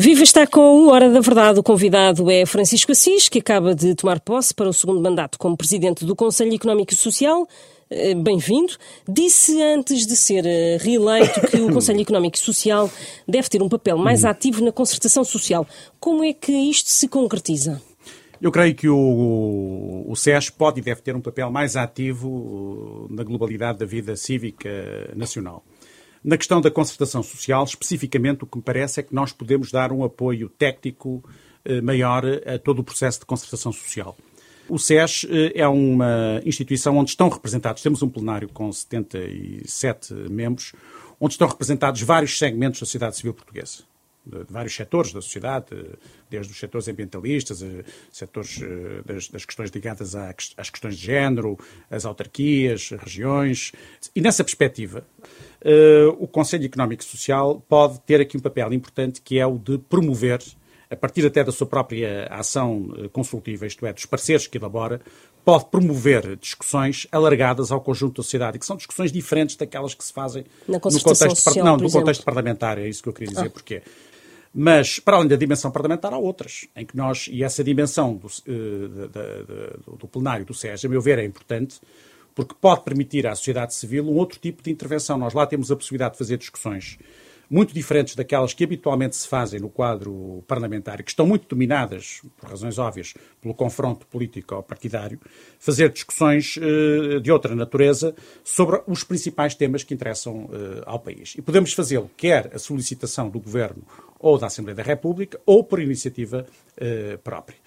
Viva está com o Hora da Verdade. O convidado é Francisco Assis, que acaba de tomar posse para o segundo mandato como presidente do Conselho Económico e Social. Eh, bem-vindo. Disse antes de ser eh, reeleito que o Conselho Económico e Social deve ter um papel mais uhum. ativo na concertação social. Como é que isto se concretiza? Eu creio que o, o SES pode e deve ter um papel mais ativo na globalidade da vida cívica nacional. Na questão da concertação social, especificamente, o que me parece é que nós podemos dar um apoio técnico eh, maior a todo o processo de concertação social. O SES eh, é uma instituição onde estão representados, temos um plenário com 77 membros, onde estão representados vários segmentos da sociedade civil portuguesa de, vários setores da sociedade, desde os setores ambientalistas, eh, setores das, das questões ligadas às questões de género, as autarquias, regiões. E nessa perspectiva, uh, o Conselho Económico e Social pode ter aqui um papel importante que é o de promover, a partir até da sua própria ação eh, consultiva, isto é, dos parceiros que elabora, pode promover discussões alargadas ao conjunto da sociedade, que são discussões diferentes daquelas que se fazem no contexto, social, não, no contexto parlamentar, é isso que eu queria dizer, ah. porque mas, para além da dimensão parlamentar, há outras, em que nós, e essa dimensão do, uh, do, do plenário do SES, a meu ver, é importante, porque pode permitir à sociedade civil um outro tipo de intervenção. Nós lá temos a possibilidade de fazer discussões muito diferentes daquelas que habitualmente se fazem no quadro parlamentar, que estão muito dominadas, por razões óbvias, pelo confronto político ou partidário, fazer discussões uh, de outra natureza sobre os principais temas que interessam uh, ao país. E podemos fazê-lo quer a solicitação do Governo ou da Assembleia da República, ou por iniciativa uh, própria.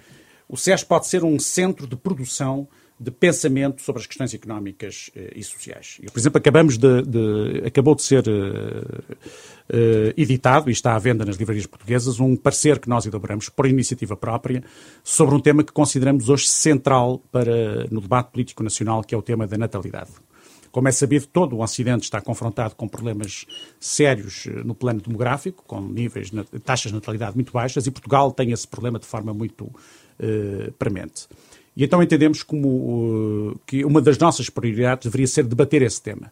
O SES pode ser um centro de produção de pensamento sobre as questões económicas uh, e sociais. Por exemplo, acabamos de, de acabou de ser uh, uh, editado e está à venda nas livrarias portuguesas um parecer que nós elaboramos por iniciativa própria sobre um tema que consideramos hoje central para no debate político nacional, que é o tema da natalidade. Como é sabido, todo o Ocidente está confrontado com problemas sérios no plano demográfico, com níveis, taxas de natalidade muito baixas, e Portugal tem esse problema de forma muito premente. E então entendemos como uh, que uma das nossas prioridades deveria ser debater esse tema.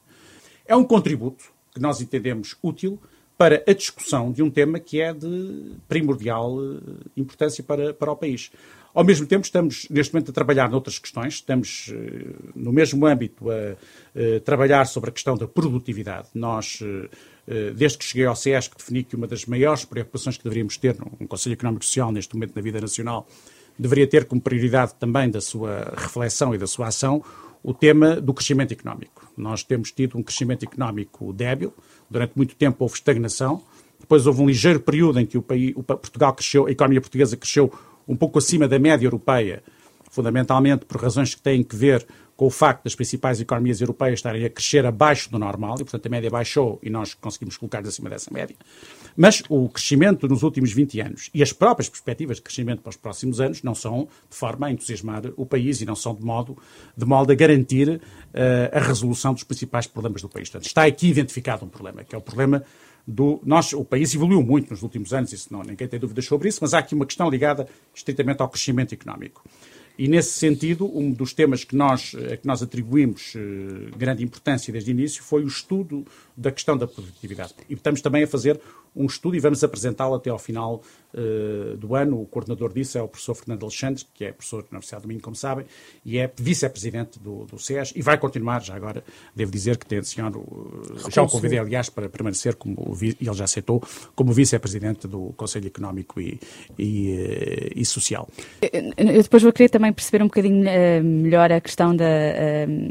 É um contributo que nós entendemos útil para a discussão de um tema que é de primordial uh, importância para, para o país. Ao mesmo tempo, estamos neste momento a trabalhar noutras questões, estamos uh, no mesmo âmbito a, a trabalhar sobre a questão da produtividade. Nós, desde que cheguei ao que defini que uma das maiores preocupações que deveríamos ter num Conselho Económico Social neste momento na vida nacional deveria ter como prioridade também da sua reflexão e da sua ação o tema do crescimento económico. Nós temos tido um crescimento económico débil, durante muito tempo houve estagnação, depois houve um ligeiro período em que o, país, o Portugal cresceu, a economia portuguesa cresceu um pouco acima da média europeia, fundamentalmente por razões que têm que ver com o facto das principais economias europeias estarem a crescer abaixo do normal, e portanto a média baixou e nós conseguimos colocar-nos acima dessa média. Mas o crescimento nos últimos 20 anos e as próprias perspectivas de crescimento para os próximos anos não são de forma a entusiasmar o país e não são de modo, de modo a garantir uh, a resolução dos principais problemas do país. Portanto, está aqui identificado um problema, que é o problema do. Nós, o país evoluiu muito nos últimos anos, isso não, ninguém tem dúvidas sobre isso, mas há aqui uma questão ligada estritamente ao crescimento económico. E, nesse sentido, um dos temas que nós, que nós atribuímos uh, grande importância desde o início foi o estudo da questão da produtividade. E estamos também a fazer um estudo e vamos apresentá-lo até ao final uh, do ano. O coordenador disso é o professor Fernando Alexandre, que é professor da Universidade do Minho, como sabem, e é vice-presidente do, do SES e vai continuar, já agora, devo dizer que tem, senhor, uh, já o convidei, aliás, para permanecer, como e ele já aceitou, como vice-presidente do Conselho Económico e, e, uh, e, Social. Eu depois vou querer também perceber um bocadinho melhor a questão da,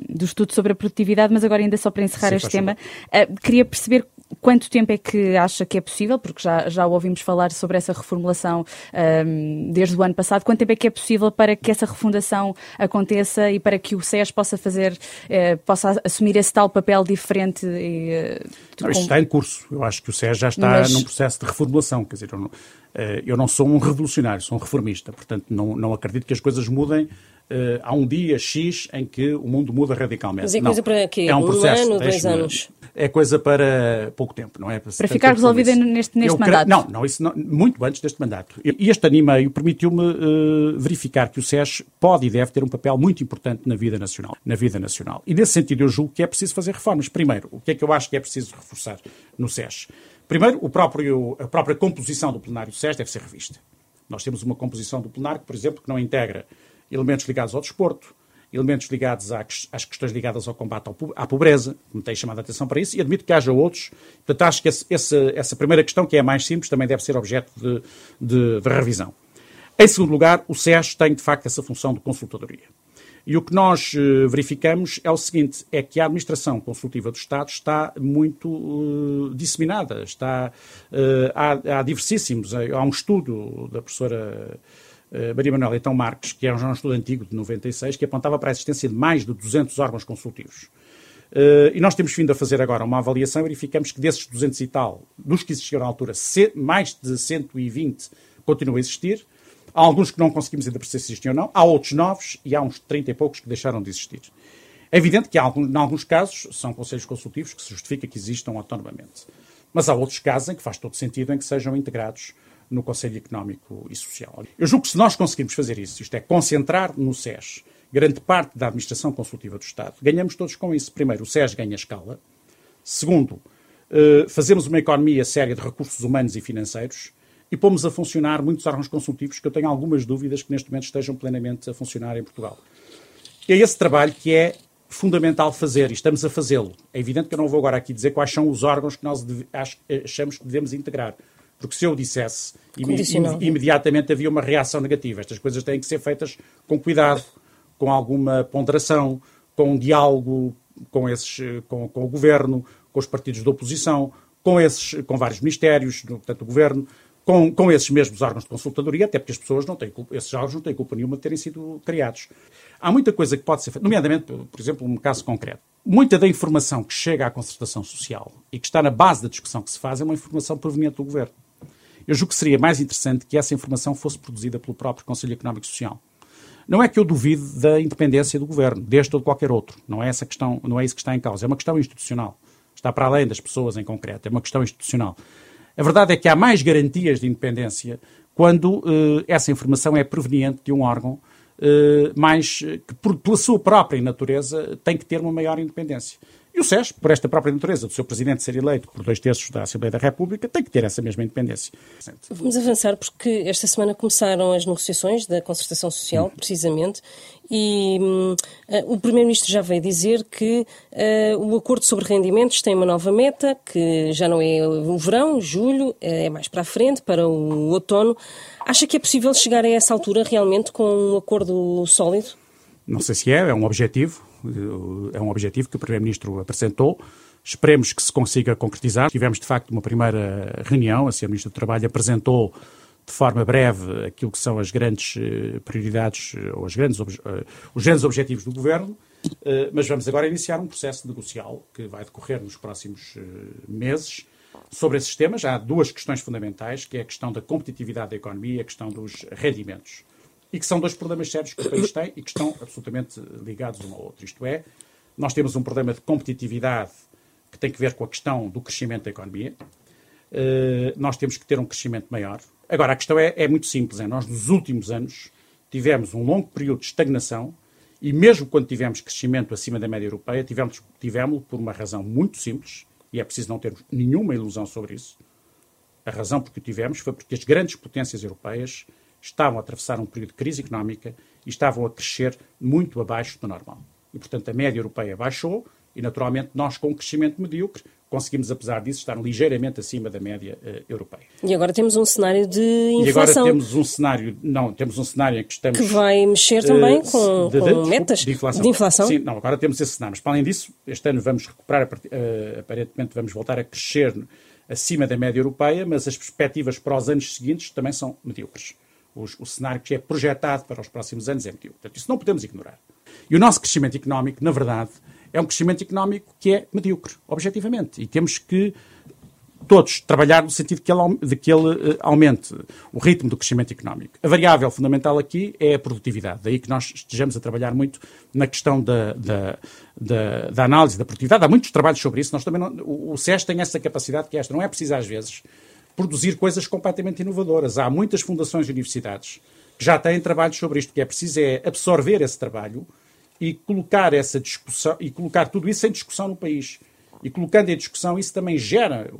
do estudo sobre a produtividade, mas agora ainda só para encerrar Sim, este tema, queria perceber quanto tempo é que acha que é possível, porque já, já ouvimos falar sobre essa reformulação um, desde o ano passado, quanto tempo é que é possível para que essa refundação aconteça e para que o SES possa fazer, eh, possa assumir esse tal papel diferente? E, eh, não, isto está em curso. Eu acho que o SES já está Mas... num processo de reformulação, quer dizer, eu não, eh, eu não sou um revolucionário, sou um reformista, portanto não, não acredito que as coisas mudem Uh, há um dia X em que o mundo muda radicalmente. Mas é coisa não. para quê? É um, um processo, ano, dois anos? é coisa para pouco tempo, não é? Para, para ficar resolvida neste, neste mandato? Não, não, isso não, muito antes deste mandato. E este ano e meio permitiu-me uh, verificar que o SES pode e deve ter um papel muito importante na vida nacional. Na vida nacional. E nesse sentido eu julgo que é preciso fazer reformas. Primeiro, o que é que eu acho que é preciso reforçar no SES? Primeiro, o próprio, a própria composição do plenário do SES deve ser revista. Nós temos uma composição do plenário, por exemplo, que não integra elementos ligados ao desporto, elementos ligados às questões ligadas ao combate à pobreza, me tem chamado a atenção para isso, e admito que haja outros. Portanto, acho que essa primeira questão, que é a mais simples, também deve ser objeto de, de, de revisão. Em segundo lugar, o SES tem, de facto, essa função de consultadoria. E o que nós uh, verificamos é o seguinte: é que a administração consultiva do Estado está muito uh, disseminada, está, uh, há, há diversíssimos. Há um estudo da professora Maria Manuela Então Marques, que é um estudo antigo de 96, que apontava para a existência de mais de 200 órgãos consultivos. Uh, e nós temos vindo a fazer agora uma avaliação e verificamos que desses 200 e tal, dos que existiam na altura, mais de 120 continuam a existir. Há alguns que não conseguimos ainda perceber se existem ou não. Há outros novos e há uns 30 e poucos que deixaram de existir. É evidente que, há, em alguns casos, são conselhos consultivos que se justifica que existam autonomamente. Mas há outros casos em que faz todo sentido em que sejam integrados no Conselho Económico e Social. Eu julgo que se nós conseguirmos fazer isso, isto é, concentrar no SES grande parte da administração consultiva do Estado, ganhamos todos com isso. Primeiro, o SES ganha escala. Segundo, eh, fazemos uma economia séria de recursos humanos e financeiros e pomos a funcionar muitos órgãos consultivos que eu tenho algumas dúvidas que neste momento estejam plenamente a funcionar em Portugal. É esse trabalho que é fundamental fazer e estamos a fazê-lo. É evidente que eu não vou agora aqui dizer quais são os órgãos que nós achamos que devemos integrar. Porque se eu dissesse, imediatamente havia uma reação negativa. Estas coisas têm que ser feitas com cuidado, com alguma ponderação, com um diálogo com, esses, com, com o governo, com os partidos da oposição, com, esses, com vários ministérios, portanto, o governo, com, com esses mesmos órgãos de consultadoria, até porque as pessoas não têm culpa, esses órgãos não têm culpa nenhuma de terem sido criados. Há muita coisa que pode ser feita, nomeadamente, por exemplo, um caso concreto. Muita da informação que chega à concertação social e que está na base da discussão que se faz é uma informação proveniente do governo. Eu julgo que seria mais interessante que essa informação fosse produzida pelo próprio Conselho Económico e Social. Não é que eu duvide da independência do governo, deste ou de qualquer outro. Não é essa questão, não é isso que está em causa. É uma questão institucional. Está para além das pessoas em concreto. É uma questão institucional. A verdade é que há mais garantias de independência quando uh, essa informação é proveniente de um órgão uh, mais que, por, pela sua própria natureza, tem que ter uma maior independência. E o SES, por esta própria natureza do seu presidente ser eleito por dois terços da Assembleia da República, tem que ter essa mesma independência. Vamos avançar porque esta semana começaram as negociações da concertação social, hum. precisamente, e uh, o Primeiro-Ministro já veio dizer que uh, o acordo sobre rendimentos tem uma nova meta, que já não é o verão, julho, é mais para a frente, para o outono. Acha que é possível chegar a essa altura realmente com um acordo sólido? Não sei se é, é um objetivo. É um objetivo que o Primeiro-Ministro apresentou. Esperemos que se consiga concretizar. Tivemos, de facto, uma primeira reunião. A Sra. Ministra do Trabalho apresentou de forma breve aquilo que são as grandes eh, prioridades eh, ou as grandes, eh, os grandes objetivos do Governo, mas vamos agora iniciar um processo negocial que vai decorrer nos próximos meses sobre esses temas. Há duas questões fundamentais, que é a questão da competitividade da economia e a questão dos rendimentos. E que são dois problemas sérios que o país tem e que estão absolutamente ligados um ao outro. Isto é, nós temos um problema de competitividade que tem que ver com a questão do crescimento da economia. nós temos que ter um crescimento maior, Agora, a questão é, é muito simples. É, nós, nos últimos anos, tivemos um longo período de estagnação e mesmo quando tivemos crescimento acima da média europeia, tivemos, tivemos por uma razão muito simples, e é preciso não termos nenhuma ilusão sobre isso. A razão por que o tivemos foi porque as grandes potências europeias estavam a atravessar um período de crise económica e estavam a crescer muito abaixo do normal. E, portanto, a média europeia baixou e, naturalmente, nós, com um crescimento medíocre, conseguimos, apesar disso, estar ligeiramente acima da média uh, europeia. E agora temos um cenário de inflação. E agora temos um cenário, não, temos um cenário em que estamos... Que vai mexer também uh, com, de, de, com metas de inflação. de inflação. Sim, não, agora temos esse cenário. Mas, para além disso, este ano vamos recuperar, uh, aparentemente vamos voltar a crescer acima da média europeia, mas as perspectivas para os anos seguintes também são medíocres. Os, o cenário que é projetado para os próximos anos é medíocre. Portanto, isso não podemos ignorar. E o nosso crescimento económico, na verdade, é um crescimento económico que é medíocre, objetivamente. E temos que todos trabalhar no sentido que ele, de que ele uh, aumente o ritmo do crescimento económico. A variável fundamental aqui é a produtividade. Daí que nós estejamos a trabalhar muito na questão da, da, da, da análise da produtividade. Há muitos trabalhos sobre isso. Nós também não, o, o SES tem essa capacidade que é esta. Não é preciso, às vezes, produzir coisas completamente inovadoras. Há muitas fundações e universidades que já têm trabalhos sobre isto. Que é preciso é absorver esse trabalho e colocar essa discussão e colocar tudo isso em discussão no país. E colocando em discussão, isso também gera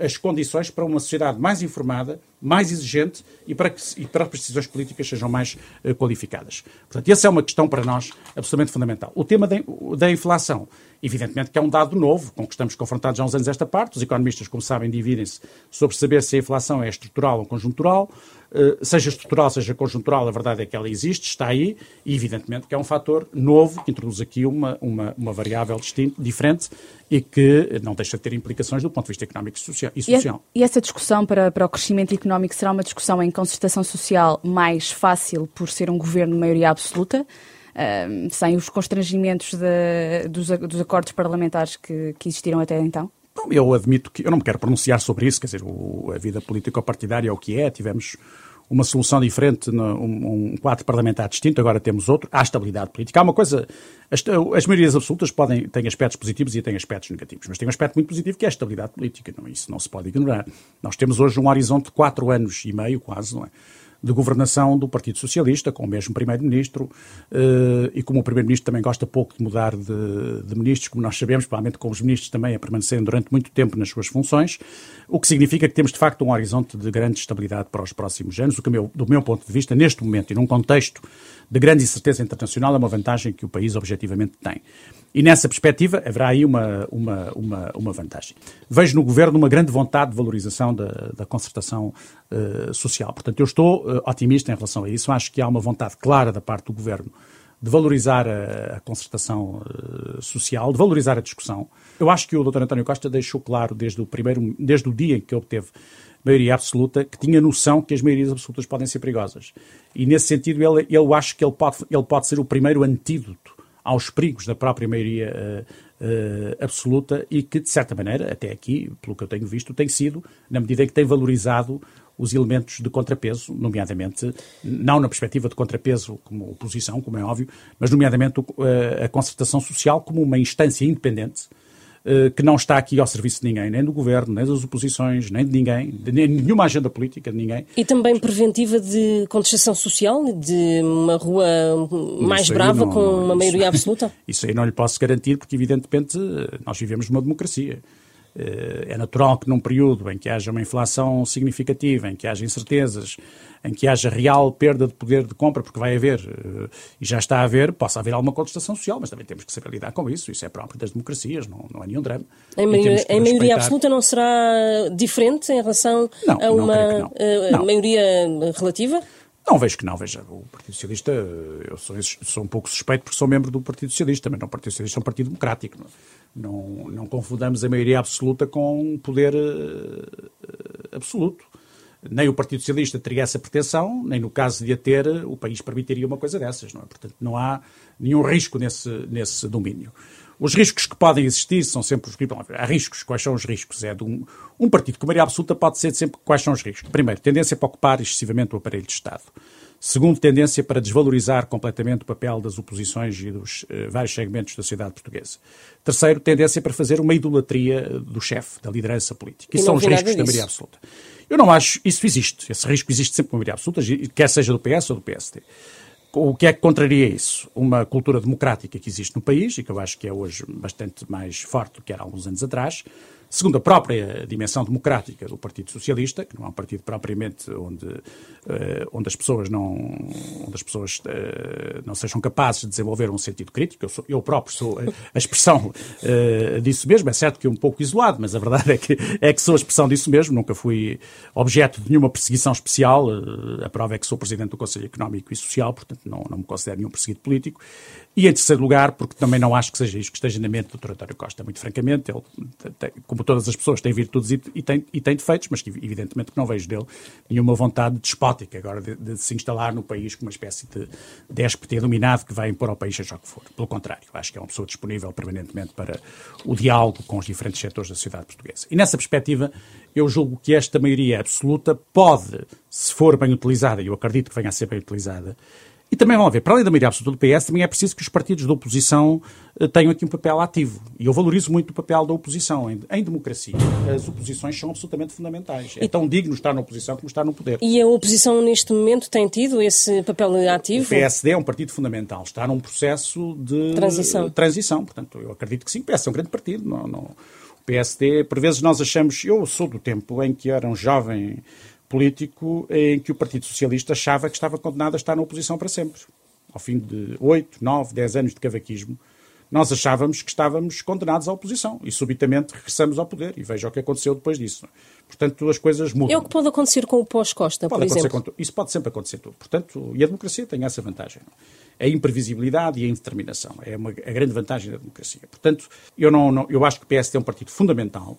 as condições para uma sociedade mais informada, mais exigente e para que e para as decisões políticas sejam mais uh, qualificadas. Portanto, essa é uma questão para nós absolutamente fundamental. O tema da, da inflação, evidentemente que é um dado novo, com que estamos confrontados há uns anos esta parte. Os economistas, como sabem, dividem-se sobre saber se a inflação é estrutural ou conjuntural. Eh, seja estrutural, seja conjuntural, a verdade é que ela existe, está aí, e evidentemente que é um fator novo que introduz aqui uma, uma, uma variável distinta, diferente e que não deixa de ter implicações do ponto de vista económico e social. E, essa discussão para, para o crescimento económico será uma discussão em concertação social mais fácil por ser um governo de maioria absoluta? Uh, sem os constrangimentos de, dos, dos acordos parlamentares que, que existiram até então? eu admito que eu não me quero pronunciar sobre isso, quer dizer, o, a vida político-partidária é o que é, tivemos uma solução diferente, um, quadro parlamentar distinto, agora temos outro, há estabilidade política. Há uma coisa, as, as maiorias absolutas podem, têm aspectos positivos e têm aspectos negativos, mas tem um aspecto muito positivo que é a estabilidade política, não, isso não se pode ignorar. Nós temos hoje um horizonte de quatro anos e meio, quase, não é? De governação do Partido Socialista, com o mesmo Primeiro-Ministro, eh, e como o Primeiro-Ministro também gosta pouco de mudar de, de, ministros, como nós sabemos, provavelmente com os ministros também a permanecerem durante muito tempo nas suas funções, o que significa que temos de facto um horizonte de grande estabilidade para os próximos anos, o que, meu, do meu ponto de vista, neste momento e num contexto de grande incerteza internacional, é uma vantagem que o país objetivamente tem. E nessa perspectiva haverá aí uma, uma, uma, uma vantagem. Vejo no Governo uma grande vontade de valorização da, da concertação uh, social. Portanto, eu estou uh, otimista em relação a isso. Acho que há uma vontade clara da parte do Governo de valorizar a, a concertação uh, social, de valorizar a discussão. Eu acho que o Dr. António Costa deixou claro desde o, primeiro, desde o dia em que obteve maioria absoluta, que tinha noção que as maiorias absolutas podem ser perigosas. E nesse sentido, ele, eu acho que ele pode, ele pode ser o primeiro antídoto aos perigos da própria maioria uh, absoluta e que, de certa maneira, até aqui, pelo que eu tenho visto, tem sido, na medida em que tem valorizado os elementos de contrapeso, nomeadamente, não na perspectiva de contrapeso como oposição, como é óbvio, mas nomeadamente uh, a concertação social como uma instância independente eh, que não está aqui ao serviço de ninguém, nem do governo, nem das oposições, nem de ninguém, de nenhuma agenda política de ninguém. E também preventiva de contestação social, de uma rua mais brava não, com uma maioria absoluta? Isso aí não lhe posso garantir, porque evidentemente nós vivemos numa democracia. Eh, é natural que num período em que haja uma inflação significativa, em que haja incertezas, em que haja real perda de poder de compra, porque vai haver, eh, e já está a haver, possa haver alguma contestação social, mas também temos que saber lidar com isso. Isso é próprio das democracias, não, não é nenhum drama. Em maioria, em maioria absoluta não será diferente em relação não, a uma uh, maioria relativa? Não, vejo que não. Veja, o Partido Socialista, eu sou, sou um pouco suspeito porque sou membro do Partido Socialista, mas não o Partido Socialista é um partido democrático. Não, não, não confundamos a maioria absoluta com um poder uh, absoluto. Nem o Partido Socialista teria essa pretensão, nem no caso de a ter, o país permitiria uma coisa dessas. Não é? Portanto, não há nenhum risco nesse, nesse domínio. Os riscos que podem existir são sempre os riscos. Há riscos. Quais são os riscos? É de um, um partido com maioria absoluta pode ser sempre quais são os riscos. Primeiro, tendência para ocupar excessivamente o aparelho de Estado. Segundo, tendência para desvalorizar completamente o papel das oposições e dos uh, vários segmentos da sociedade portuguesa. Terceiro, tendência para fazer uma idolatria do chefe, da liderança política. Isso são os riscos da maioria absoluta. Eu não acho, isso existe. Esse risco existe sempre com a maioria absoluta, quer seja do PS ou do PSD. O que é que contraria isso? Uma cultura democrática que existe no país e que eu acho que é hoje bastante mais forte do que era alguns anos atrás, segundo a própria dimensão democrática do Partido Socialista, que não é um partido propriamente onde, uh, onde as pessoas não, onde as pessoas uh, não sejam capazes de desenvolver um sentido crítico. Eu, sou, eu próprio sou a expressão uh, disso mesmo. É certo que um pouco isolado, mas a verdade é que, é que sou a expressão disso mesmo. Nunca fui objeto de nenhuma perseguição especial. a prova é que sou presidente do Conselho Económico e Social, portanto não, não me considero nenhum perseguido político. E em terceiro lugar, porque também não acho que seja isto que esteja na mente do Dr. António Costa, muito francamente, ele, como todas as pessoas, tem virtudes e, e, tem, e tem defeitos, mas que evidentemente que não vejo dele nenhuma vontade despótica agora de, de, se instalar no país como uma espécie de déspota iluminado que vai impor ao país seja o que for. Pelo contrário, acho que é uma pessoa disponível permanentemente para o diálogo com os diferentes setores da sociedade portuguesa. E nessa perspectiva, eu julgo que esta maioria absoluta pode, se for bem utilizada, e eu acredito que venha a ser bem utilizada, e também vão ver, para além da maioria absoluta do PS, também é preciso que os partidos da oposição eh, tenham aqui um papel ativo. E eu valorizo muito o papel da oposição. Em, em democracia, as oposições são absolutamente fundamentais. É tão digno estar na oposição como estar no poder. E a oposição, neste momento, tem tido esse papel ativo? O PSD é um partido fundamental. Está num processo de transição. transição. Portanto, eu acredito que sim. O PS é um grande partido. Não, não O PSD, por vezes nós achamos, eu sou do tempo em que era um jovem político em que o Partido Socialista achava que estava condenado a estar na oposição para sempre. Ao fim de 8, 9, 10 anos de cavaquismo, nós achávamos que estávamos condenados à oposição e subitamente regressamos ao poder. E veja o que aconteceu depois disso. Portanto, as coisas mudam. É o que pode acontecer com o pós-Costa, por exemplo. Com, isso pode sempre acontecer tudo. Portanto, e a democracia tem essa vantagem. A imprevisibilidade e a indeterminação. É uma, a grande vantagem da democracia. Portanto, eu, não, não eu acho que o PSD é um partido fundamental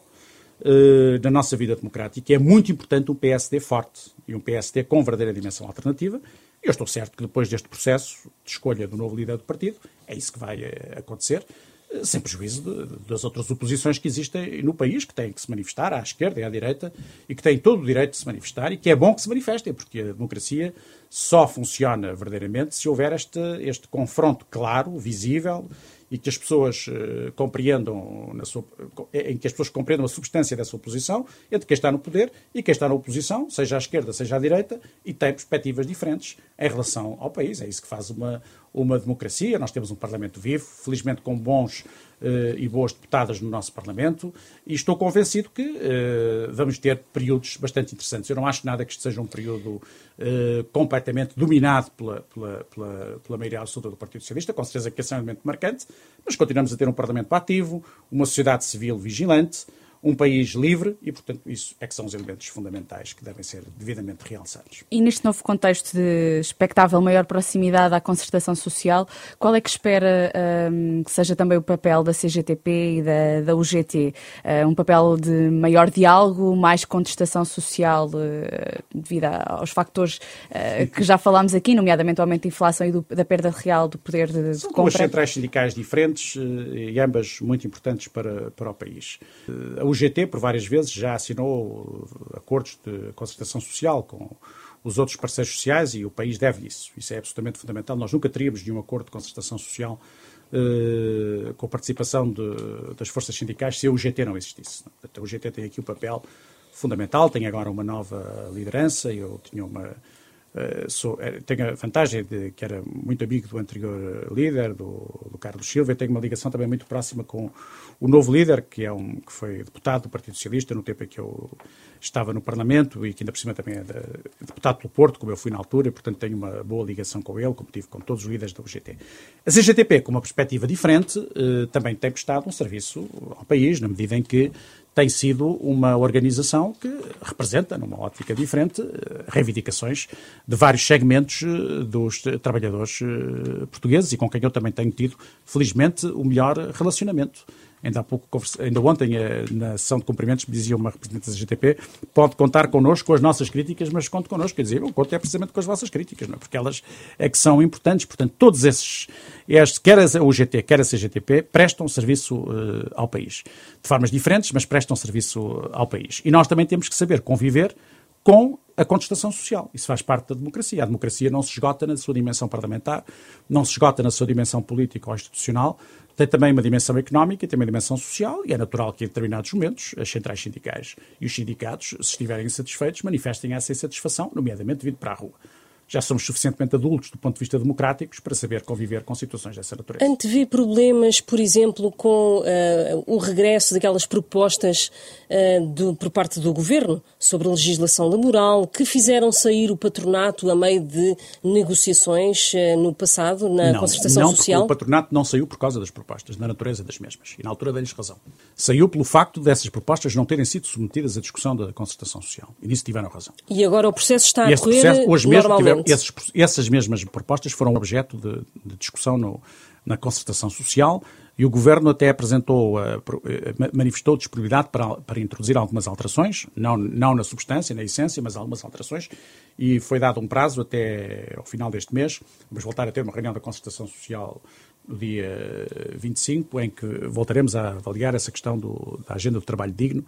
na nossa vida democrática. É muito importante um PSD forte e um PSD com verdadeira dimensão alternativa eu estou certo que depois deste processo de escolha do novo líder do partido, é isso que vai eh, acontecer, eh, sem prejuízo de, das outras oposições que existem no país, que têm que se manifestar à esquerda e à direita, e que têm todo o direito de se manifestar, e que é bom que se manifestem, porque a democracia só funciona verdadeiramente se houver este, este confronto claro, visível e que as pessoas uh, compreendam, sua, em que as pessoas compreendam a substância dessa oposição entre quem está no poder e quem está na oposição, seja à esquerda, seja à direita, e tem perspectivas diferentes em relação ao país. É isso que faz uma, uma democracia. Nós temos um Parlamento vivo, felizmente com bons uh, e boas deputadas no nosso Parlamento, e estou convencido que uh, vamos ter períodos bastante interessantes. Eu não acho nada que isto seja um período uh, completamente dominado pela, pela, pela, pela maioria absoluta do Partido Socialista, com certeza que esse é um elemento marcante, mas continuamos a ter um Parlamento ativo, uma sociedade civil vigilante, um país livre e, portanto, isso é que são os elementos fundamentais que devem ser devidamente realçados. E neste novo contexto de expectável maior proximidade à concertação social, qual é que espera um, que seja também o papel da CGTP e da, da UGT? Uh, eh, um papel de maior diálogo, mais contestação social uh, devido aos factores uh, que já falámos aqui, nomeadamente o aumento da inflação e do, da perda real do poder de, de São compra? duas centrais sindicais diferentes e ambas muito importantes para, para o país. A o GT, por várias vezes, já assinou acordos de concertação social com os outros parceiros sociais e o país deve isso. Isso é absolutamente fundamental. Nós nunca teríamos de um acordo de concertação social eh, com a participação de, das forças sindicais se a UGT não existisse. Portanto, a UGT tem aqui o um papel fundamental, tem agora uma nova liderança, eu tinha uma sou, eh, tenho a vantagem de que era muito amigo do anterior líder, do, do, Carlos Silva, e tenho uma ligação também muito próxima com o novo líder, que, é um, que foi deputado do Partido Socialista no tempo em que eu estava no Parlamento e que ainda por cima também é de, deputado pelo Porto, como eu fui na altura, e portanto tenho uma boa ligação com ele, como tive com todos os líderes da UGT. A CGTP, com uma perspectiva diferente, também tem prestado um serviço ao país, na medida em que tem sido uma organização que representa, numa ótica diferente, reivindicações de vários segmentos eh, dos trabalhadores eh, portugueses e com quem eu também tenho tido, felizmente, o melhor relacionamento. Ainda há pouco, ainda ontem, eh, na sessão de cumprimentos, me dizia uma representante da GTP, pode contar connosco com as nossas críticas, mas conte connosco. Quer dizer, eu conto é precisamente com as vossas críticas, não é? porque elas é que são importantes. Portanto, todos esses, estes, quer a UGT, quer a CGTP, prestam serviço uh, ao país. De formas diferentes, mas prestam serviço ao país. E nós também temos que saber conviver com a contestação social. Isso faz parte da democracia. A democracia não se esgota na sua dimensão parlamentar, não se esgota na sua dimensão política ou institucional, tem também uma dimensão económica tem uma dimensão social, e é natural que em determinados momentos as centrais sindicais e os sindicatos, se estiverem insatisfeitos, manifestem essa insatisfação, nomeadamente vindo para a rua já somos suficientemente adultos do ponto de vista democráticos para saber conviver com situações dessa natureza. Antevê problemas, por exemplo, com uh, o regresso daquelas propostas uh, do, por parte do governo sobre a legislação laboral que fizeram sair o patronato a meio de negociações uh, no passado, na não, concertação não, social? O patronato não saiu por causa das propostas, da natureza das mesmas. E na altura dei-lhes razão. Saiu pelo facto dessas propostas não terem sido submetidas à discussão da concertação social. E nisso tiveram razão. E agora o processo está a correr processo, hoje mesmo tiveram, esses, essas mesmas propostas foram objeto de, de discussão no, na concertação social e o Governo até apresentou, uh, manifestou disponibilidade para, para introduzir algumas alterações, não, não na substância, na essência, mas algumas alterações, e foi dado um prazo até ao final deste mês. Vamos voltar a ter uma reunião da concertação social no dia 25, em que voltaremos a avaliar essa questão do, da agenda do trabalho digno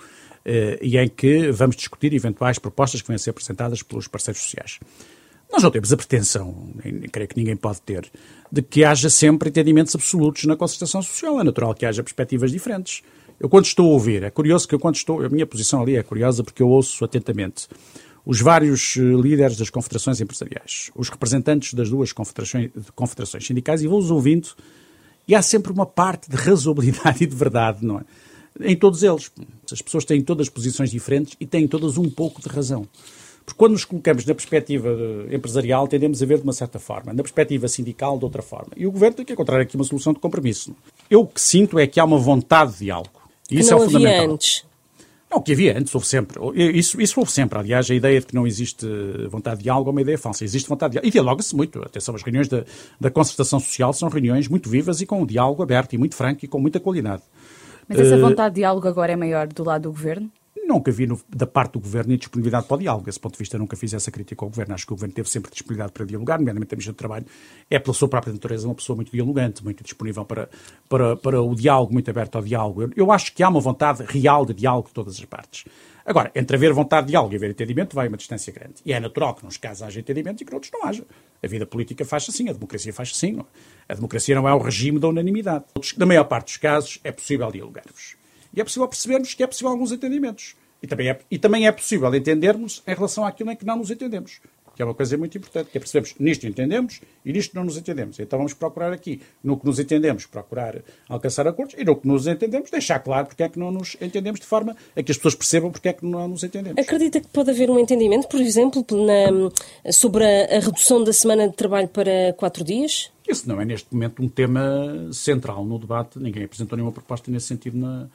e em que vamos discutir eventuais propostas que venham a ser apresentadas pelos parceiros sociais. Nós não temos a pretensão, creio que ninguém pode ter, de que haja sempre entendimentos absolutos na concertação social. É natural que haja perspectivas diferentes. Eu, quando estou a ouvir, é curioso que eu, quando estou, a minha posição ali é curiosa porque eu ouço atentamente os vários eh, líderes das confederações empresariais, os representantes das duas confederações, confederações sindicais e vou-os ouvindo e há sempre uma parte de razoabilidade e de verdade, não é? em todos eles. As pessoas têm todas posições diferentes e têm todas um pouco de razão. Porque quando nos colocamos na perspectiva empresarial, tendemos a ver de uma certa forma, na perspectiva sindical, de outra forma. E o governo tem que encontrar aqui uma solução de compromisso. Eu o que sinto é que há uma vontade de diálogo. E isso é o fundamental. Antes. Não, o que havia antes, houve sempre. Isso, isso houve sempre. Aliás, a ideia de que não existe vontade de diálogo é uma ideia falsa. Existe vontade de diálogo. E dialoga-se muito. Atenção, as reuniões da, da concertação social são reuniões muito vivas e com um diálogo aberto e muito franco e com muita qualidade. Mas essa eh, vontade de diálogo agora é maior do lado do governo? Nunca vi no, da parte do governo disponibilidade para o diálogo. Desse ponto de vista, nunca fiz essa crítica ao governo. Acho que o governo teve sempre disponibilidade para dialogar, nomeadamente a Ministra do Trabalho. É, pela sua própria natureza, uma pessoa muito dialogante, muito disponível para, para, para o diálogo, muito aberto ao diálogo. Eu, eu acho que há uma vontade real de diálogo de todas as partes. Agora, entre haver vontade de diálogo e haver entendimento, vai uma distância grande. E é natural que, nos casos, haja entendimento e que noutros não haja. A vida política faz assim, a democracia faz assim. Não? É? A democracia não é o regime da unanimidade. Na maior parte dos casos, é possível dialogarmos. E é possível percebermos que é possível alguns entendimentos. E também, é, e também é possível entendermos em relação àquilo em que não nos entendemos. Que é uma coisa muito importante, que é percebemos nisto entendemos e nisto não nos entendemos. Então vamos procurar aqui, no que nos entendemos, procurar alcançar acordos e no que nos entendemos, deixar claro porque é que não nos entendemos de forma a que as pessoas percebam porque é que não nos entendemos. Acredita que pode haver um entendimento, por exemplo, na, sobre a, a redução da semana de trabalho para quatro dias? Isso não é neste momento um tema central no debate. Ninguém apresentou nenhuma proposta nesse sentido na,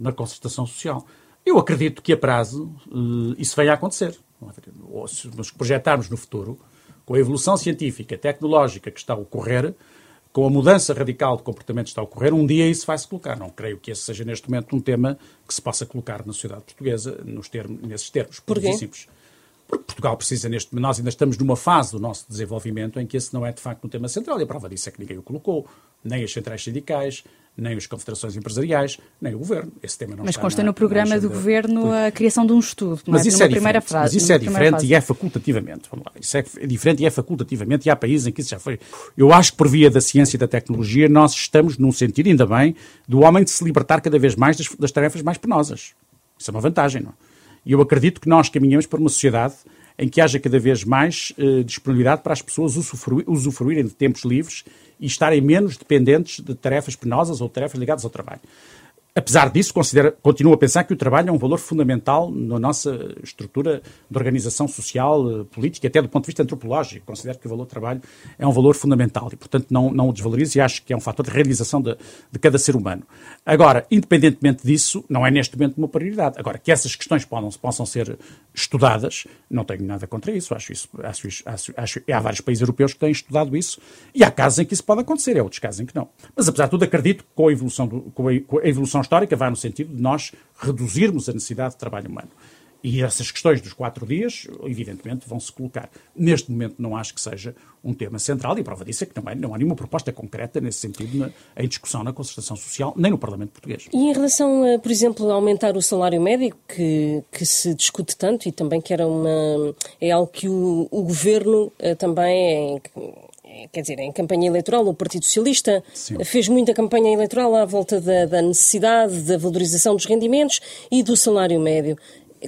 na concertação social. Eu acredito que a prazo uh, isso venha a acontecer. Ou se nos projetarmos no futuro, com a evolução científica, tecnológica que está a ocorrer, com a mudança radical de comportamento que está a ocorrer, um dia isso vai se colocar. Não creio que esse seja neste momento um tema que se possa colocar na sociedade portuguesa nos termos, nesses termos. Porquê? Simples. Porque Portugal precisa neste nós ainda estamos numa fase do nosso desenvolvimento em que esse não é de facto um tema central e a prova disso é que ninguém o colocou, nem as centrais sindicais, nem as confederações empresariais, nem o governo. Esse tema não Mas consta no programa do governo a criação de um estudo, mas isso é primeira frase. Mas isso é diferente e é facultativamente. Vamos lá. Isso é diferente e é facultativamente e há países em que isso já foi. Eu acho que por via da ciência e da tecnologia nós estamos num sentido, ainda bem, do homem de se libertar cada vez mais das, das tarefas mais penosas. Isso é uma vantagem, não? E eu acredito que nós caminhamos para uma sociedade em que haja cada vez mais uh, disponibilidade para as pessoas usufruírem de tempos livres e estarem menos dependentes de tarefas penosas ou tarefas ligadas ao trabalho. Apesar disso, considero, continuo a pensar que o trabalho é um valor fundamental na nossa estrutura de organização social, eh, política, até do ponto de vista antropológico. Considero que o valor do trabalho é um valor fundamental e, portanto, não, não o desvalorizo e acho que é um fator de realização de, de cada ser humano. Agora, independentemente disso, não é neste momento uma prioridade. Agora, que essas questões possam, possam ser estudadas, não tenho nada contra isso. Acho isso, acho, acho, acho, há vários países europeus que têm estudado isso e há casos em que isso pode acontecer, há outros casos em que não. Mas, apesar de tudo, acredito que com a evolução, do, com a, com a evolução histórica vai no sentido de nós reduzirmos a necessidade de trabalho humano. E essas questões dos quatro dias, evidentemente, vão se colocar. Neste momento, não acho que seja um tema central, e a prova disso é que não, não há nenhuma proposta concreta nesse sentido na, em discussão na concertação social, nem no Parlamento português. E em relação, a, por exemplo, a aumentar o salário médio, que, que se discute tanto e também que era uma. é algo que o, o governo eh, também. É, quer dizer, em campanha eleitoral, o Partido Socialista Sim. fez muita campanha eleitoral à volta da, da, necessidade da valorização dos rendimentos e do salário médio.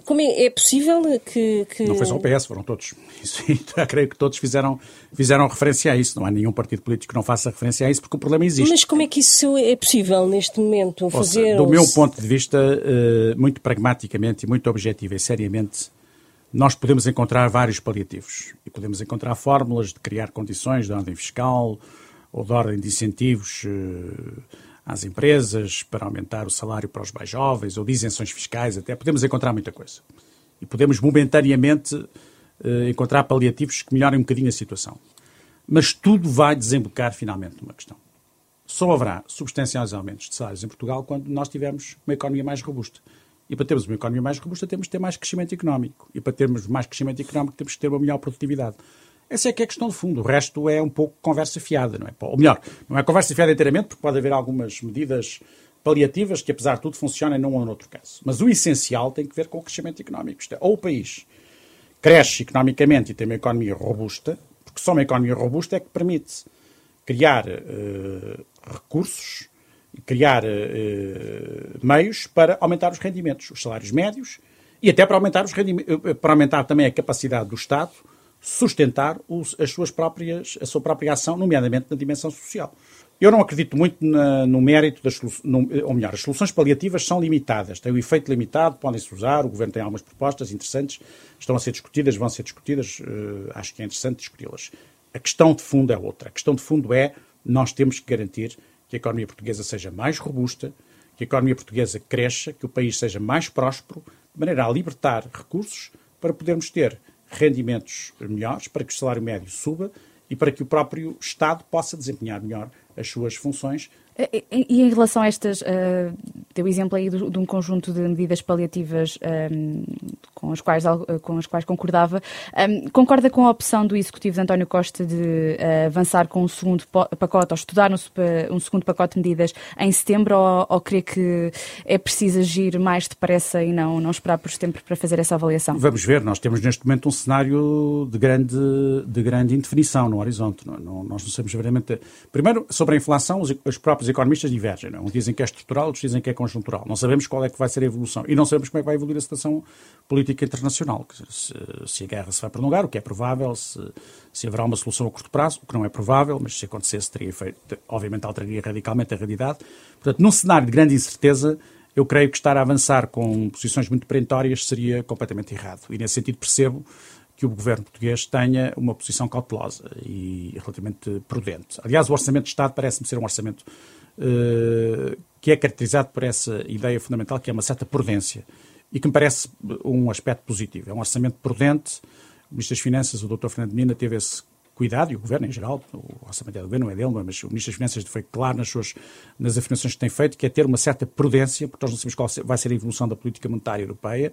Como é, é possível que, que, Não foi só o PS, foram todos. Isso, creio que todos fizeram, fizeram referência a isso. Não há nenhum partido político que não faça referência a isso, porque o problema existe. Mas como é que isso é possível neste momento fazer? Seja, do meu ponto de vista, eh, muito pragmaticamente e muito objetivo e seriamente, nós podemos encontrar vários paliativos. E podemos encontrar fórmulas de criar condições de ordem fiscal ou de ordem de incentivos eh, às empresas para aumentar o salário para os mais jovens, ou de isenções fiscais, até podemos encontrar muita coisa. E podemos momentaneamente eh, encontrar paliativos que melhorem um bocadinho a situação. Mas tudo vai desembocar finalmente numa questão. Só haverá substanciais aumentos de salários em Portugal quando nós tivermos uma economia mais robusta. E para termos uma economia mais robusta temos que ter mais crescimento económico. E para termos mais crescimento económico temos que ter uma melhor produtividade. Essa é que é a questão de fundo. O resto é um pouco conversa fiada, não é? Ou melhor, não é conversa fiada inteiramente, porque pode haver algumas medidas paliativas que, apesar de tudo, funcionem num ou noutro caso. Mas o essencial tem que ver com o crescimento económico. Isto é, ou o país cresce economicamente e tem uma economia robusta, porque só uma economia robusta é que permite criar uh, recursos criar uh, meios para aumentar os rendimentos, os salários médios e até para aumentar, os para aumentar também a capacidade do Estado sustentar os, as suas próprias, a sua própria ação, nomeadamente na dimensão social. Eu não acredito muito na, no mérito das soluções, ou melhor, as soluções paliativas são limitadas, têm um efeito limitado, podem-se usar, o Governo tem algumas propostas interessantes, estão a ser discutidas, vão ser discutidas, uh, acho que é interessante discuti-las. A questão de fundo é outra. A questão de fundo é nós temos que garantir que a economia portuguesa seja mais robusta, que a economia portuguesa cresça, que o país seja mais próspero, de maneira a libertar recursos para podermos ter rendimentos melhores, para que o salário médio suba e para que o próprio Estado possa desempenhar melhor as suas funções. E, em relação a estas, uh, deu exemplo aí de, de, um conjunto de medidas paliativas um, ehm, com, as quais, com as quais concordava, um, concorda com a opção do Executivo de António Costa de uh, avançar com um segundo pacote, ou estudar um, um segundo pacote de medidas em setembro, ou, ou crê que é preciso agir mais depressa e não, não esperar por setembro para fazer essa avaliação? Vamos ver, nós temos neste momento um cenário de grande, de grande indefinição no horizonte. Não, não, nós não sabemos verdadeiramente. Primeiro, sobre a inflação, os, os próprios os economistas divergem. Não? É? Uns dizem que é estrutural, outros dizem que é conjuntural. Não sabemos qual é que vai ser a evolução. E não sabemos como é que vai evoluir a situação política internacional. Se, se a guerra se vai prolongar, o que é provável, se, se haverá uma solução a curto prazo, o que não é provável, mas se acontecesse, teria feito, obviamente alteraria radicalmente a realidade. Portanto, num cenário de grande incerteza, eu creio que estar a avançar com posições muito perentórias seria completamente errado. E nesse sentido percebo que o governo português tenha uma posição cautelosa e relativamente prudente. Aliás, o orçamento de Estado parece-me ser um orçamento uh, que é caracterizado por essa ideia fundamental que é uma certa prudência e que me parece um aspecto positivo. É um orçamento prudente. O Ministro das Finanças, o Dr. Fernando Mina, teve esse cuidado, e o Governo em geral, o orçamento é do Governo, não é dele, mas o Ministro das Finanças foi claro nas suas nas afirmações que tem feito, que é ter uma certa prudência, porque nós não sabemos qual vai ser a evolução da política monetária europeia,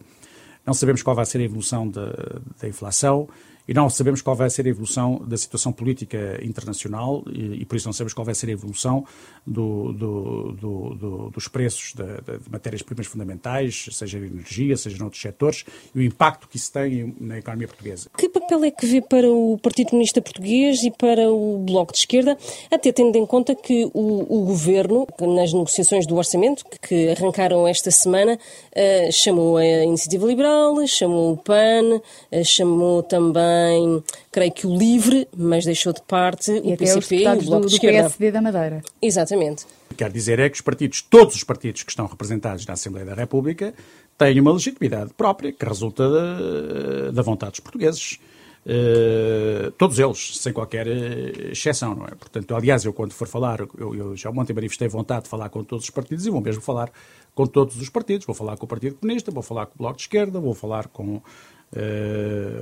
não sabemos qual vai ser a evolução da, da inflação e não sabemos qual vai ser a evolução da situação política internacional e, e por isso não sabemos qual vai ser a evolução do, do, do, dos preços de, de matérias-primas fundamentais, seja em energia, seja em outros setores, e o impacto que isso tem na economia portuguesa. Que papel é que vê para o Partido Comunista Português e para o Bloco de Esquerda, até tendo em conta que o, o Governo, nas negociações do orçamento, que arrancaram esta semana, uh, chamou a Iniciativa Liberal, chamou o PAN, uh, chamou também também, creio que o LIVRE, mas deixou de parte e o PCP e o Bloco do, de Esquerda. do PSD da Madeira. Exatamente. Quer dizer é que os partidos, todos os partidos que estão representados na Assembleia da República, têm uma legitimidade própria que resulta da, da vontade dos portugueses. Uh, todos eles, sem qualquer uh, exceção, não é? Portanto, aliás, eu quando for falar, eu, eu já ontem manifestei vontade de falar com todos os partidos e vou mesmo falar com todos os partidos. Vou falar com o Partido Comunista, vou falar com o Bloco de Esquerda, vou falar com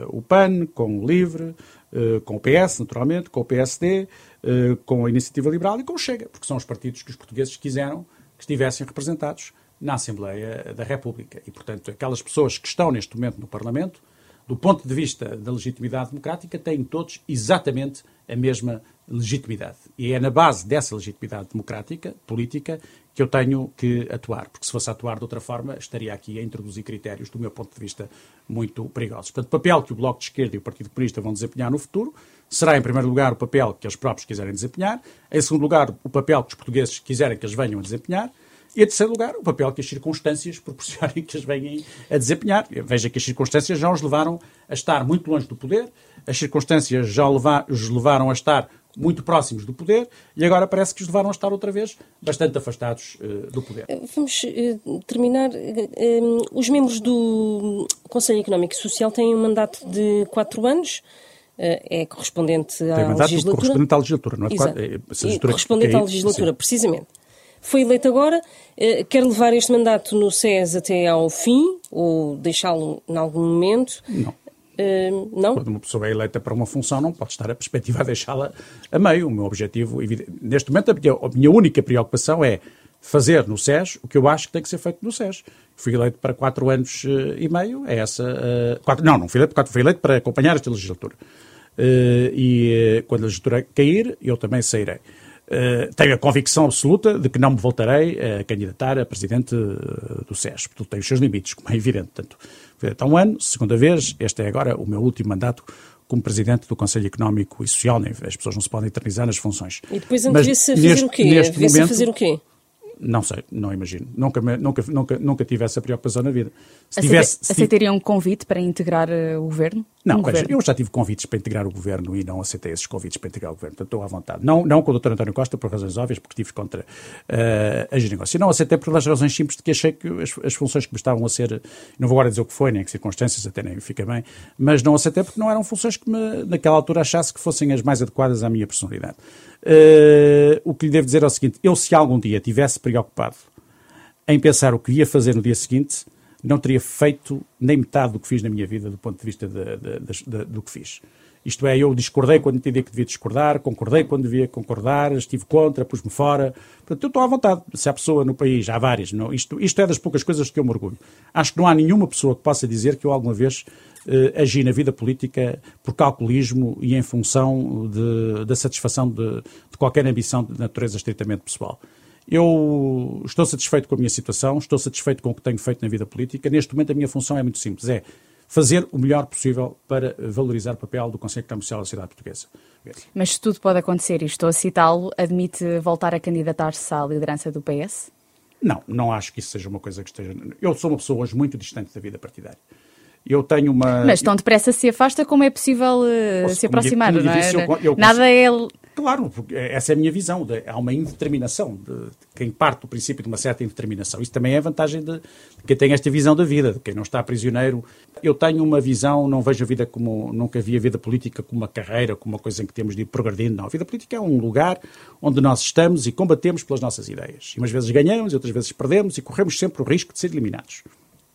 o PAN, com o LIVRE, uh, com o PS, naturalmente, com o PSD, eh, com a Iniciativa Liberal e com o Chega, porque são os partidos que os portugueses quiseram que estivessem representados na Assembleia da República. E, portanto, aquelas pessoas que estão neste momento no Parlamento, do ponto de vista da legitimidade democrática, têm todos exatamente a mesma legitimidade. E é na base dessa legitimidade democrática, política, que eu tenho que atuar, porque se fosse atuar de outra forma, estaria aqui a introduzir critérios, do meu ponto de vista, muito perigosos. Portanto, o papel que o Bloco de Esquerda e o Partido Comunista vão desempenhar no futuro será, em primeiro lugar, o papel que eles próprios quiserem desempenhar, em segundo lugar, o papel que os portugueses quiserem que eles venham a desempenhar, e, em terceiro lugar, o papel que as circunstâncias proporcionem que eles venham a desempenhar. Veja que as circunstâncias já os levaram a estar muito longe do poder, as circunstâncias já os levaram a estar muito próximos do poder e agora parece que os levaram a estar outra vez bastante afastados uh, do poder. Vamos uh, terminar. Uh, os membros do Conselho Económico e Social têm um mandato de quatro anos. É correspondente à Tem mandato legislatura. correspondente à legislatura, não é? Exato. é correspondente à legislatura, sim. precisamente. Foi eleito agora, quer levar este mandato no SES até ao fim ou deixá-lo em algum momento? Não. Uh, não? Quando uma pessoa é eleita para uma função, não pode estar a perspectiva a deixá-la a meio. O meu objetivo, neste momento, a minha, a minha, única preocupação é fazer no SES o que eu acho que tem que ser feito no SES. Fui eleito para quatro anos uh, e meio, é essa. Uh, quatro, não, não fui eleito para quatro, fui eleito para acompanhar esta legislatura. e quando a legislatura cair, eu também sairei. Uh, tenho a convicção absoluta de que não me voltarei a candidatar a presidente do SES, porque tem os seus limites, como é evidente. Portanto, há um ano, segunda vez, este é agora o meu último mandato como presidente do Conselho Económico e Social. As pessoas não se podem eternizar nas funções. E depois antevê-se a fazer o quê? Neste momento, a fazer o quê? Não sei, não imagino. Nunca, nunca, nunca, nunca tive essa preocupação na vida. Se tivesse, se Aceitariam um convite para integrar uh, o governo? Não, um veja, governo? eu já tive convites para integrar o governo e não aceitei esses convites para integrar o governo. Portanto, estou à vontade. Não, não com o Dr. António Costa, por razões óbvias, porque estive contra uh, a ginegócia. Não aceitei por razões simples de que achei que as, as, funções que me estavam a ser, não vou agora dizer o que foi, nem que circunstâncias, até nem fica bem, mas não aceitei porque não eram funções que me, naquela altura achasse que fossem as mais adequadas à minha personalidade. Uh, o que lhe devo dizer é o seguinte: eu, se algum dia tivesse preocupado em pensar o que ia fazer no dia seguinte, não teria feito nem metade do que fiz na minha vida do ponto de vista de, de, de, do que fiz. Isto é, eu discordei quando entendi que devia discordar, concordei quando devia concordar, estive contra, pus-me fora. Portanto, eu estou à vontade. Se há pessoa no país, há várias, não, isto, isto é das poucas coisas que eu me orgulho. Acho que não há nenhuma pessoa que possa dizer que eu alguma vez eh, agi na vida política por calculismo e em função de, da satisfação de, de qualquer ambição de natureza estritamente pessoal. Eu estou satisfeito com a minha situação, estou satisfeito com o que tenho feito na vida política. Neste momento, a minha função é muito simples: é fazer o melhor possível para valorizar o papel do Conselho Comercial da sociedade portuguesa. Mas se tudo pode acontecer, e estou a citá-lo, admite voltar a candidatar-se à liderança do PS? Não, não acho que isso seja uma coisa que esteja. Eu sou uma pessoa hoje muito distante da vida partidária. Eu tenho uma. Mas tão depressa se afasta, como é possível uh, se aproximar, não é? Eu, eu Nada é Claro, essa é a minha visão. De, há uma indeterminação, de, quem parte do princípio de uma certa indeterminação. Isso também é a vantagem de, de, quem tem esta visão da vida, de quem não está prisioneiro. Eu tenho uma visão, não vejo a vida como. Nunca vi a vida política como uma carreira, como uma coisa em que temos de ir progredindo. Não. A vida política é um lugar onde nós estamos e combatemos pelas nossas ideias. E umas vezes ganhamos, outras vezes perdemos e corremos sempre o risco de ser eliminados.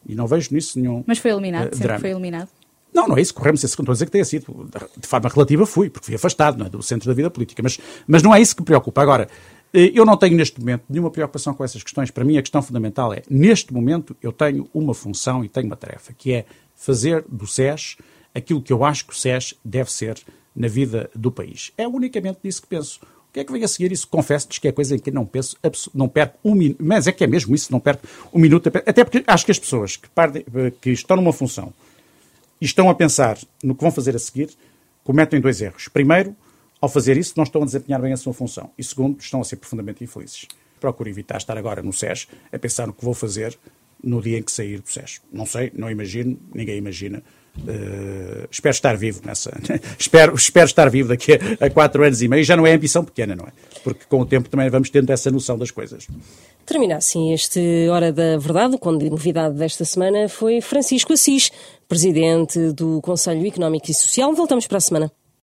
E não vejo nisso nenhum. Mas foi eliminado, uh, sempre foi eliminado. Não, não é isso, corremos esse a dizer que tenha sido. De forma relativa fui, porque fui afastado é, do centro da vida política. Mas, mas não é isso que me preocupa. Agora, eh, eu não tenho neste momento nenhuma preocupação com essas questões. Para mim, a questão fundamental é, neste momento, eu tenho uma função e tenho uma tarefa, que é fazer do SES aquilo que eu acho que o SES deve ser na vida do país. É unicamente disso que penso. O que é que vem a seguir isso? Confesso-lhes que é coisa em que não penso, não perco um minuto, mas é que é mesmo isso, não perco um minuto, até porque acho que as pessoas que, pardem, que estão numa função e estão a pensar no que vão fazer a seguir, cometem dois erros. Primeiro, ao fazer isso, não estão a desempenhar bem a sua função. E segundo, estão a ser profundamente infelizes. Procuro evitar estar agora no SES a pensar no que vou fazer no dia em que sair do SES. Não sei, não imagino, ninguém imagina. Uh, espero estar vivo nessa. espero, espero estar vivo daqui a, a, quatro anos e meio. Já não é ambição pequena, não é? Porque com o tempo também vamos tendo essa noção das coisas. Termina assim este Hora da Verdade, quando novidade desta semana foi Francisco Assis, presidente do Conselho Económico e Social. Voltamos para a semana.